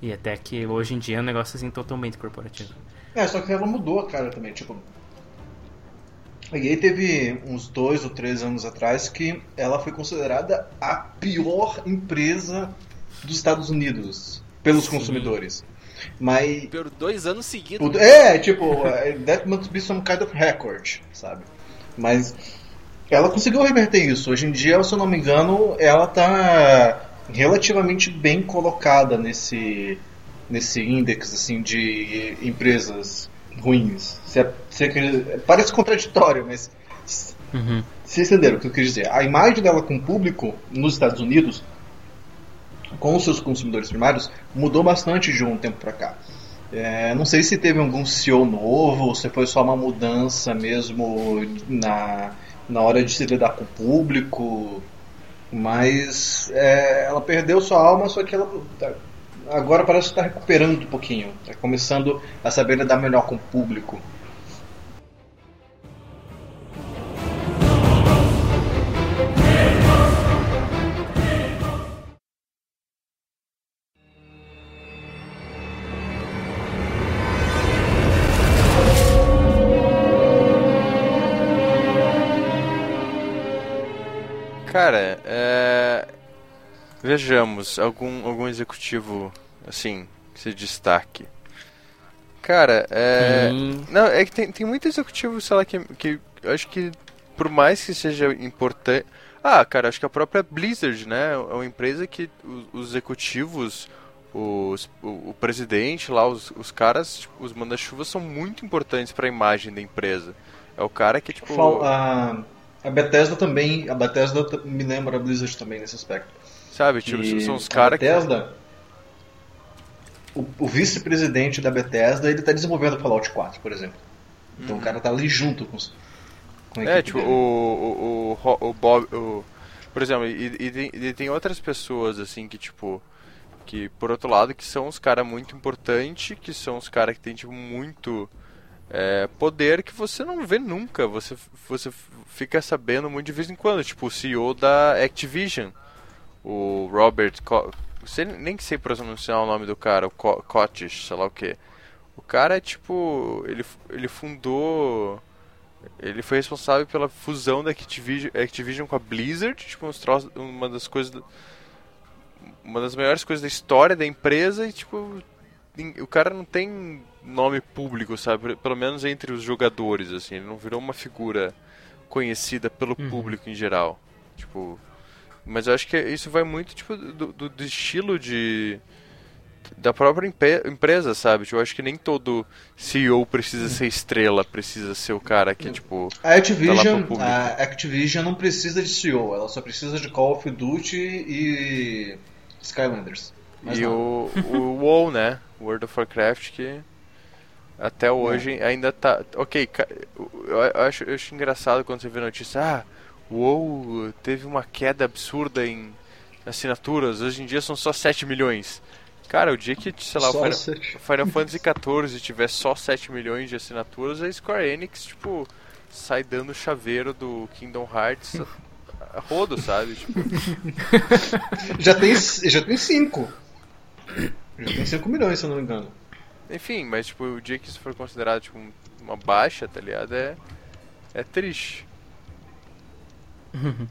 E até que hoje em dia é um negócio assim totalmente corporativo. É, só que ela mudou a cara também, tipo. A EA teve uns dois ou três anos atrás que ela foi considerada a pior empresa dos Estados Unidos pelos consumidores. Mas. Por dois anos seguidos. É, tipo, that must be some kind of record, sabe? Mas ela conseguiu reverter isso. Hoje em dia, se eu não me engano, ela tá relativamente bem colocada nesse nesse índice assim de empresas ruins. Se é- se é- parece contraditório, mas Uhum. vocês entenderam o que eu quis dizer. A imagem dela com o público nos Estados Unidos, com os seus consumidores primários, mudou bastante de um tempo pra cá. É, não sei se teve algum CEO novo, ou se foi só uma mudança mesmo na, na hora de se lidar com o público, mas é, ela perdeu sua alma, só que ela tá- agora parece que está recuperando um pouquinho, está começando a saber lidar melhor com o público. Cara, é... vejamos algum algum executivo assim que se destaque. Cara, é Hum. não é que tem, tem muito executivo, sei lá que que eu acho que por mais que seja importante, ah, cara, acho que a própria Blizzard, né, é uma empresa que os, os executivos os, o, o presidente lá, os, os caras, tipo, os manda-chuvas são muito importantes para a imagem da empresa. É o cara que, tipo. Fal- A, a Bethesda também, a Bethesda me lembra a Blizzard também nesse aspecto. Sabe, tipo, E são os caras que. Bethesda, o, o vice-presidente da Bethesda, ele tá desenvolvendo Fallout 4, por exemplo. Então o cara tá ali junto com, os, com a Uhum. É, tipo, dele. o, o, o, o Bob. O, por exemplo, e, e tem, e tem outras pessoas, assim, que, tipo. Que, por outro lado, que são os caras muito importantes, que são os caras que tem, tipo, muito é, poder que você não vê nunca. Você, você fica sabendo muito de vez em quando. Tipo, o CEO da Activision, o Robert. Co sei, nem sei pronunciar o nome do cara, o Co sei lá o que. O cara é tipo. Ele, ele fundou. Ele foi responsável pela fusão da Activision, Activision com a Blizzard, tipo, uns troços- uma das coisas. Uma das maiores coisas da história da empresa e, tipo. O cara não tem nome público, sabe? Pelo menos entre os jogadores, assim. Ele não virou uma figura conhecida pelo público em geral. Tipo. Mas eu acho que isso vai muito, tipo, do, do- do estilo de da própria empresa, sabe? Tipo, eu acho que nem todo CEO precisa ser estrela, precisa ser o cara que, tipo... A Activision, tá a Activision não precisa de CEO, ela só precisa de Call of Duty e Skylanders. Mas e não. o, o WoW, né? World of Warcraft, que até hoje ainda tá... Ok, eu, acho, eu acho engraçado quando você vê notícia, ah, o WoW teve uma queda absurda em assinaturas, hoje em dia são só 7 milhões. Cara, o dia que, sei lá, o Final, o Final Fantasy XIV tiver só 7 milhões de assinaturas, a Square Enix, tipo, sai dando chaveiro do Kingdom Hearts a, a rodo, sabe? Tipo, Já tem, já tem cinco. Já tem 5 milhões, se eu não me engano. Enfim, mas tipo, o dia que isso for considerado tipo, um- uma baixa, tá ligado? É, é triste.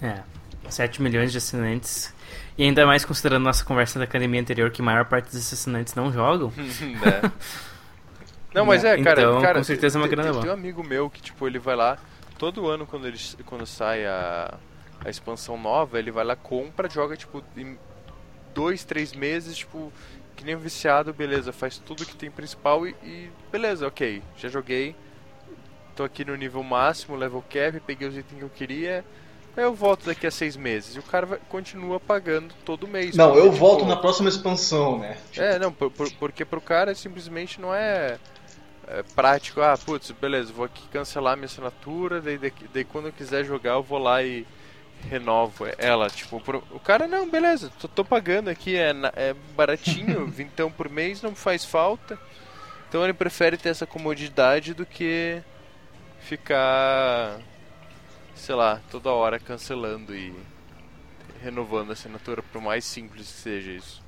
É. 7 milhões de assinantes. E ainda mais considerando nossa conversa da academia anterior, que a maior parte dos assinantes não jogam. né? Não, mas é, cara, Então, cara com certeza é uma grana boa. tem um amigo meu que, tipo, ele vai lá, todo ano quando, ele, quando sai a, a expansão nova, ele vai lá, compra, joga, tipo, em dois, três meses, tipo, que nem um viciado, beleza, faz tudo que tem principal e, e beleza, ok, já joguei, tô aqui no nível máximo, level cap, peguei os itens que eu queria, aí eu volto daqui a seis meses. E o cara vai, continua pagando todo mês. Não, eu volto tipo, na próxima expansão, né? é, não, por, por- porque pro cara simplesmente não é, é prático. Ah, putz, beleza, vou aqui cancelar minha assinatura, daí, daí, daí quando eu quiser jogar eu vou lá e renovo ela. Tipo, pro- o cara, não, beleza, tô, tô pagando aqui, é, é baratinho, vintão por mês, não faz falta. Então ele prefere ter essa comodidade do que ficar, sei lá, toda hora cancelando e renovando a assinatura, por mais simples que seja isso.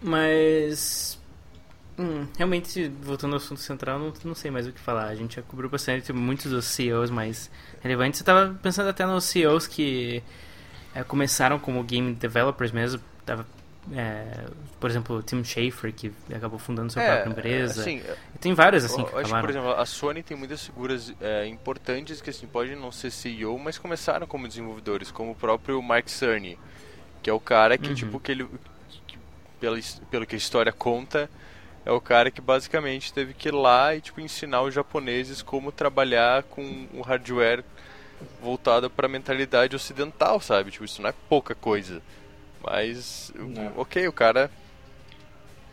Mas. Hum, realmente, voltando ao assunto central, não, não sei mais o que falar. A gente já cobriu bastante muitos dos CEOs mais relevantes. Eu tava pensando até nos CEOs que é, começaram como game developers mesmo. Tava, é, por exemplo, o Tim Schafer, que acabou fundando sua própria empresa. assim, E tem vários assim que acho que, por exemplo, a Sony tem muitas figuras é, importantes que assim, podem não ser CEO, mas começaram como desenvolvedores, como o próprio Mark Cerny, que é o cara que, Uhum. tipo, que ele, que, pelo, pelo que a história conta, é o cara que basicamente teve que ir lá e tipo, ensinar os japoneses como trabalhar com um hardware voltado para a mentalidade ocidental, sabe? Tipo, isso não é pouca coisa. Mas, Não. ok, o cara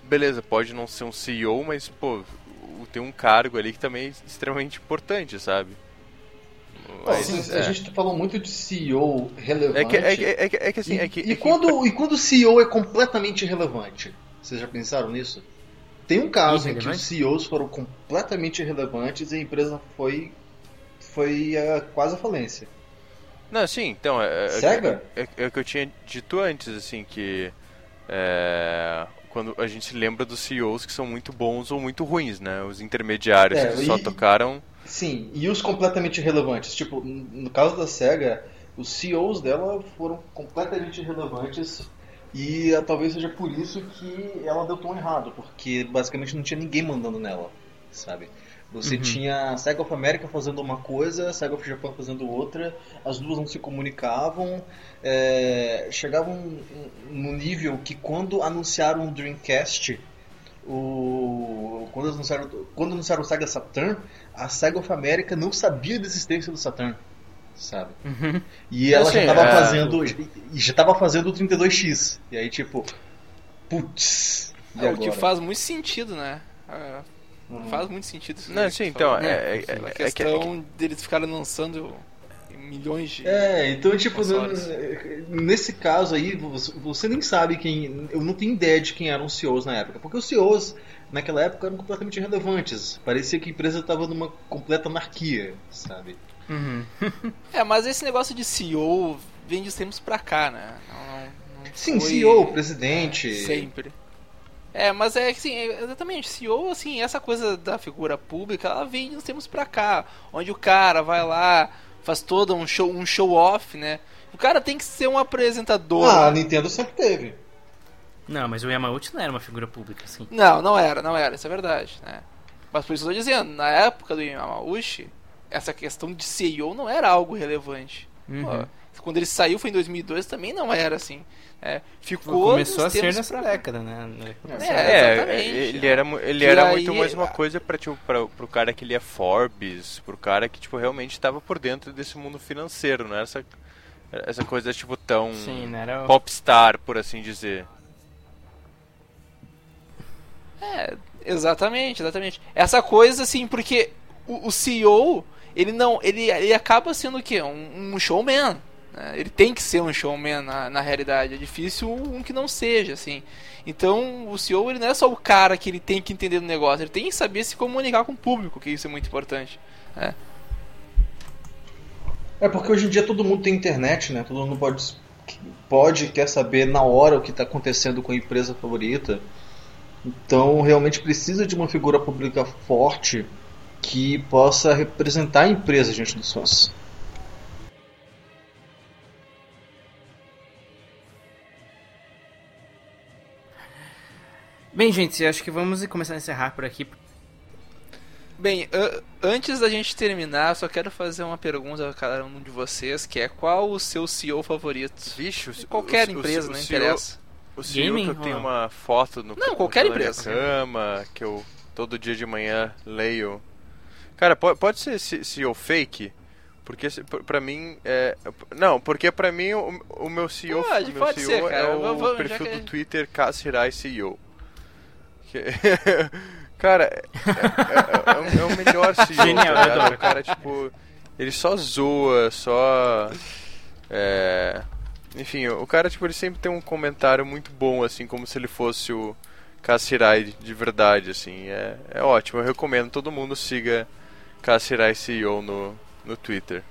beleza, pode não ser um CEO, mas, pô, o- tem um cargo ali que também é extremamente importante, sabe? Mas, Assim, é. A gente falou muito de CEO É relevante. que, é, que, é, que, é que assim, e, é que, e é quando, e quando o CEO é completamente irrelevante? Vocês já pensaram nisso? Tem um caso em que os? CEOs foram completamente irrelevantes e a empresa foi, foi a, quase a falência. Não, sim, então, é, é, Sega? é, é o que eu tinha dito antes, assim, que é, quando a gente se lembra dos CEOs que são muito bons ou muito ruins, né? Os intermediários É, que só e- tocaram... Sim, e os completamente irrelevantes? Tipo, no caso da SEGA, os CEOs dela foram completamente irrelevantes e ah, talvez seja por isso que ela deu tão errado, porque basicamente não tinha ninguém mandando nela, sabe? Você Uhum. tinha a SEGA of America fazendo uma coisa, a SEGA of Japan fazendo outra, as duas não se comunicavam, é, chegavam no nível que quando anunciaram o Dreamcast, o, quando, anunciaram, quando anunciaram o Sega Saturn, a Sega of America não sabia da existência do Saturn, sabe? Uhum. E ela Assim, já tava é. fazendo, e já tava fazendo o 32X. E aí tipo, putz. É, o que agora? faz muito sentido, né? É, Uhum. Faz muito sentido isso. Não, sim, tu então, falou. é, é, A é, é que- questão deles ficarem lançando milhões de. É, então, tipo, nesse caso aí, você você nem sabe quem. Eu não tenho ideia de quem eram os CEOs na época, porque os CEOs naquela época eram completamente irrelevantes. Parecia que a empresa estava numa completa anarquia, sabe? Uhum. É, mas esse negócio de CEO vem de tempos pra cá, né? Não, não- não Sim, foi CEO, presidente. Sempre. É, mas é que assim, exatamente, CEO, assim, essa coisa da figura pública, ela vem de uns tempos pra cá, onde o cara vai lá, faz todo um show, um show off, né? O cara tem que ser um apresentador. Ah, a Nintendo sempre teve. Não, mas o Yamauchi não era uma figura pública, assim. Não, não era, não era, isso é verdade, né? Mas por isso eu tô dizendo, na época do Yamauchi, essa questão de CEO não era algo relevante. Uhum. Pô, quando ele saiu foi em 2002 também não era assim. É, ficou Começou a ser nessa pra década, né? É, É, exatamente. ele era, ele era aí- muito mais uma coisa pra, tipo, pro cara que lia Forbes, pro cara que, tipo, realmente estava por dentro desse mundo financeiro, não era essa, essa coisa, tipo, tão Sim, era o... popstar, por assim dizer. É, exatamente, exatamente. Essa coisa assim, porque o, o CEO, ele não, ele, ele acaba sendo o quê? Um, um showman. né? Ele tem que ser um showman na, na realidade. É difícil um que não seja, assim. Então, o CEO ele não é só o cara que ele tem que entender do negócio, ele tem que saber se comunicar com o público, que isso é muito importante. né? É porque hoje em dia todo mundo tem internet, né? Todo mundo pode, pode quer saber na hora o que está acontecendo com a empresa favorita. Então realmente precisa de uma figura pública forte que possa representar a empresa diante dos fãs. Bem, gente, acho que vamos começar a encerrar por aqui. Bem, antes da gente terminar, só quero fazer uma pergunta a cada um de vocês, que é qual o seu CEO favorito? Vixe, o- qualquer o- empresa, o não CEO interessa. O CEO Gaming que eu tenho uma foto no Não, qualquer empresa. cama, que eu todo dia de manhã leio. Cara, pode, pode ser CEO fake? Porque pra mim é. Não, porque pra mim o, o meu CEO, Pode, o meu pode CEO ser, cara. é o Vamos- perfil que- do Twitter Cassirai CEO. Que- cara, é, é- é o- é o melhor CEO, Genial, tá adoro. O cara, tipo, ele só zoa, só. É. Enfim, o cara, tipo, ele sempre tem um comentário muito bom, assim, como se ele fosse o Kassirai de verdade, assim. É, é ótimo, eu recomendo todo mundo siga Kassirai CEO no, no Twitter.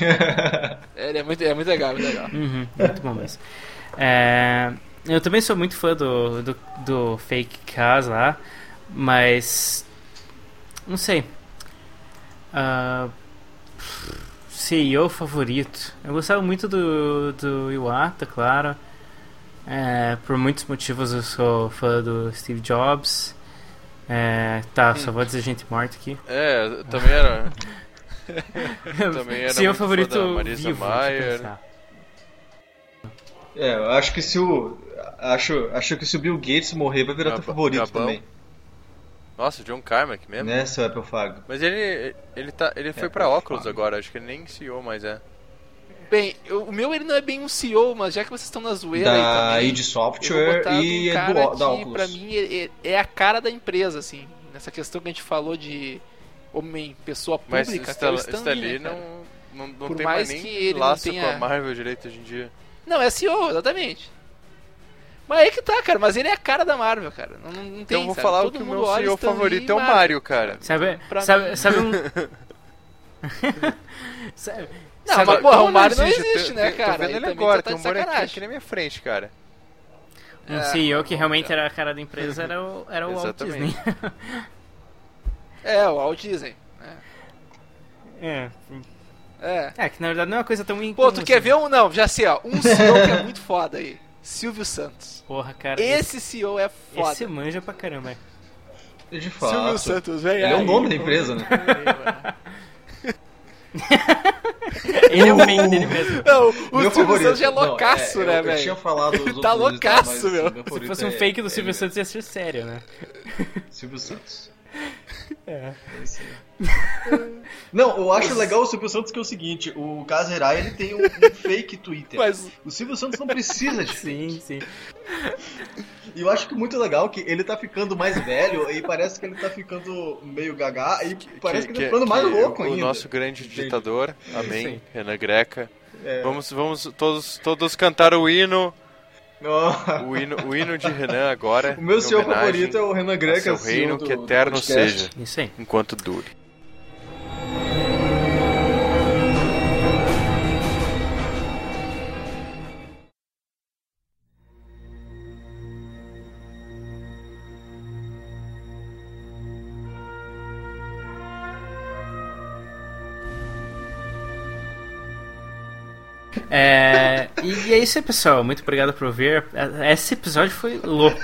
É, ele é muito, é muito legal, muito legal. Uhum, muito bom mesmo. É, eu também sou muito fã do, do, do Fake Cas lá, mas. Não sei. Ah, CEO favorito. Eu gostava muito do, do Iwata, claro. É, por muitos motivos eu sou fã do Steve Jobs. É, tá, só vou dizer gente morta aqui. É, eu também era. Também era fã favorito Marisa vivo, pensar. É, eu acho que se o. Acho, acho que se o Bill Gates morrer, vai virar teu Gaba- favorito Gabão. também. Nossa, John Carmack mesmo? Né, seu Apple Fago? Mas ele, ele, tá, ele foi É, pra pode óculos agora, acho que ele nem CEO mais é. Bem, eu- o meu ele não é bem um CEO, mas já que vocês estão na zoeira aí Da também, id eu vou Software e um é do, que, da Oculus. pra mim, é, é a cara da empresa, assim. Nessa questão que a gente falou de homem, pessoa Mas pública, isso que é o tá, Stan isso tá Lee, ali né, não, não, não Por tem mais mais que nem ele não laço tenha- com a Marvel direito hoje em dia. Não, é CEO, exatamente. Mas aí que tá, cara. Mas ele é a cara da Marvel, cara. Não, não tem, Então eu vou sabe? falar Todo que o mundo meu olha CEO favorito é o Mario, cara. Sabe, Pra sabe, mim- sabe um. sabe, Não, sabe- mas porra, o Mario não existe? existe, né, tô- cara? Tô vendo ele agora, tá tem um de bonequinho sacanagem. aqui na minha frente, cara. Um CEO que realmente era a cara da empresa era o, era o Walt. Disney. É, o Walt Disney. é. É. é, que na verdade não é uma coisa tão Pô, incomum tu quer assim. ver um. Não, já sei, ó. Um CEO que é muito foda aí. Silvio Santos. Porra, cara. Esse CEO é foda. Esse manja pra caramba. De Silvio fato. Santos, velho. Ele é o nome da pô. empresa, né? Ele é o main dele mesmo. Não, o Meu Silvio favorito. Santos já é Não, loucaço, eu- né, Eu tinha velho? falado os Tá outros dois, loucaço, meu. meu Se fosse um é- fake do é Silvio Santos ia ser sério, né? Silvio Santos. É. Não, eu acho legal o Silvio Santos que é o seguinte, o Kazerai ele tem um, um fake Twitter. Mas O Silvio Santos não precisa de Sim, sim. E eu acho que muito legal que ele tá ficando mais velho e parece que ele tá ficando meio gaga e parece que, ele tá ficando mais louco o ainda. nosso grande ditador, amém, Sim. Renan Greca. É. Vamos, vamos todos, todos cantar o hino, Ó, o hino, o hino de Renan agora. O meu senhor favorito é o Renan Greca, seu reino, do- que do eterno podcast. seja, Isso aí. enquanto dure. É, e é isso aí, pessoal. Muito obrigado por ver. Esse episódio foi louco.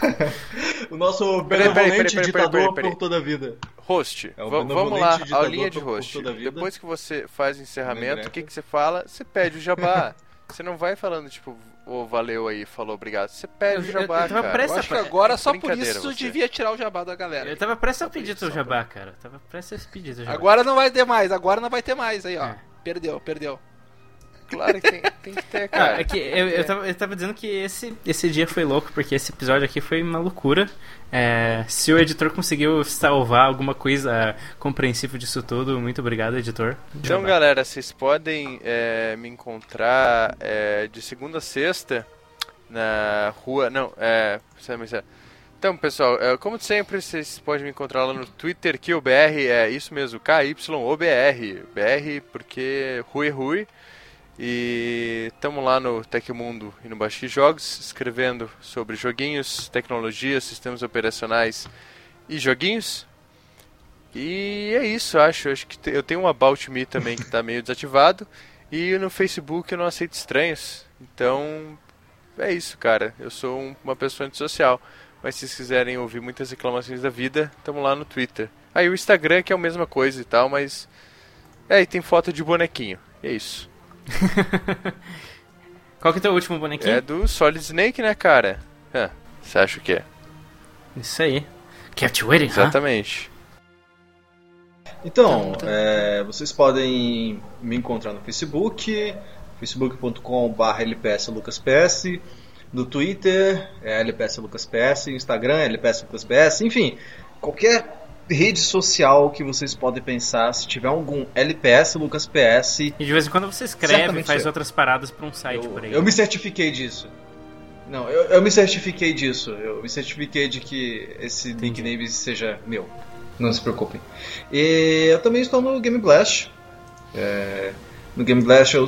O nosso Peraí, peraí, benevolente peraí, peraí, ditador por toda a vida. Host, É o va- vamos lá, ditador aulinha de host. a. Depois que você faz o encerramento, o que, que você fala? Você pede o jabá. você não vai falando, tipo, ô, valeu aí, falou obrigado. Você pede o Eu- eu- jabá, eu tava cara. prestes eu acho que agora só por isso você. devia tirar o jabá da galera. Eu tava prestes a pedir só jabá, cara. Eu tava prestes a pedir teu jabá. Agora não vai ter mais, agora não vai ter mais aí, ó. É. Perdeu, perdeu. Claro que tem, tem que ter, Ah, cara. é que eu, eu, tava, eu tava dizendo que esse, esse dia foi louco, porque esse episódio aqui foi uma loucura. É, se o editor conseguiu salvar alguma coisa compreensível disso tudo, muito obrigado, editor. Então, Jabá. galera, vocês podem é, me encontrar é, de segunda a sexta na rua. Não, é. dizer. Então, pessoal, é, como sempre, vocês podem me encontrar lá no Twitter, que o BR é isso mesmo, KYOBR. BR porque Rui é Rui. E estamos lá no Tecmundo e no Baixi Jogos, escrevendo sobre joguinhos, tecnologias, sistemas operacionais e joguinhos. E é isso, acho. Acho que eu tenho um About Me também que está meio desativado. E no Facebook eu não aceito estranhos. Então, é isso, cara. Eu sou um- uma pessoa antissocial. Mas se vocês quiserem ouvir muitas reclamações da vida, estamos lá no Twitter. Aí o Instagram que é a mesma coisa e tal, mas. É, e tem foto de bonequinho. É isso. Qual que é o teu último bonequinho? É do Solid Snake, né, cara? É, você acha que é? Isso aí. Kept waiting, huh? Exatamente. Então, é, vocês podem me encontrar no Facebook, facebook.com.br lpslucasps. No Twitter é LPS Lucas PS, Instagram é LPS Lucas PS, enfim, qualquer rede social que vocês podem pensar, se tiver algum LPS Lucas PS, E de vez em quando você escreve, Certamente faz eu. outras paradas pra um site eu, por aí. eu me certifiquei disso. Não, eu, eu me certifiquei disso. Eu me certifiquei de que esse nickname seja meu. Não se preocupem. E eu também estou no Game Blast. É, no Game Blast eu,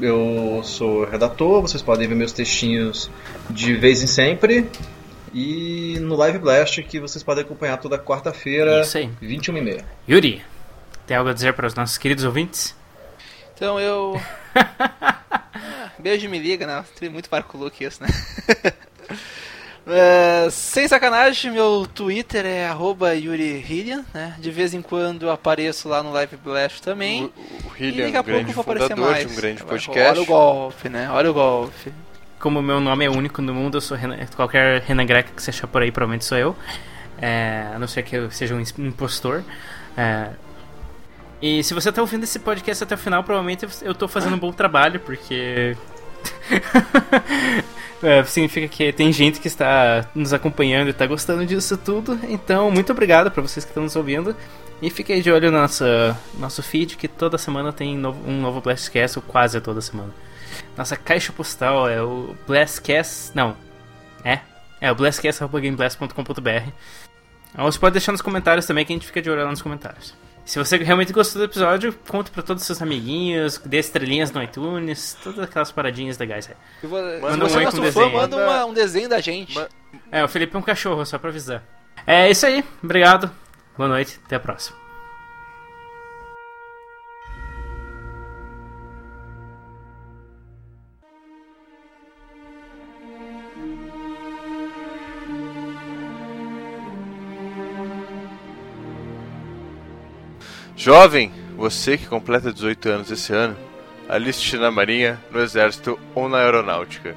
eu sou redator, vocês podem ver meus textinhos de vez em sempre. E no Live Blast que vocês podem acompanhar toda quarta-feira, Isso aí. 21h30. Yuri, tem algo a dizer para os nossos queridos ouvintes? Então eu. Beijo me liga, né? Tem muito Luke isso, né? É, sem sacanagem, meu Twitter é arroba Yuri Hillian, né? De vez em quando eu apareço lá no Live Blast também. O, o e Hillian, daqui a um pouco grande eu vou aparecer mais. de um grande Olha podcast. o golpe, né? Olha o golpe. Como meu nome é único no mundo, eu sou Renan, qualquer Renan Greca que você achar por aí, provavelmente sou eu. É, a não ser que eu seja um impostor. É, e se você tá ouvindo esse podcast até o final, provavelmente eu tô fazendo um bom trabalho, porque. É, significa que tem gente que está nos acompanhando e tá gostando disso tudo. Então, muito obrigado para vocês que estão nos ouvindo. E fique aí de olho no nosso, nosso feed, que toda semana tem um novo Blastcast, ou quase toda semana. Nossa caixa postal é o Blastcast. Não. É? É o blastcast.gameblast.com.br. Ou você pode deixar nos comentários também, que a gente fica de olho lá nos comentários. Se você realmente gostou do episódio, conte pra todos os seus amiguinhos, dê estrelinhas no iTunes, todas aquelas paradinhas legais aí. Se vo- se Manda você um é nosso com fã, desenho. manda uma- um desenho da gente. Ma- É, o Felipe é um cachorro, só pra avisar. É isso aí, obrigado, boa noite, até a próxima. Jovem, você que completa 18 anos esse ano, aliste-se na Marinha, no Exército ou na Aeronáutica.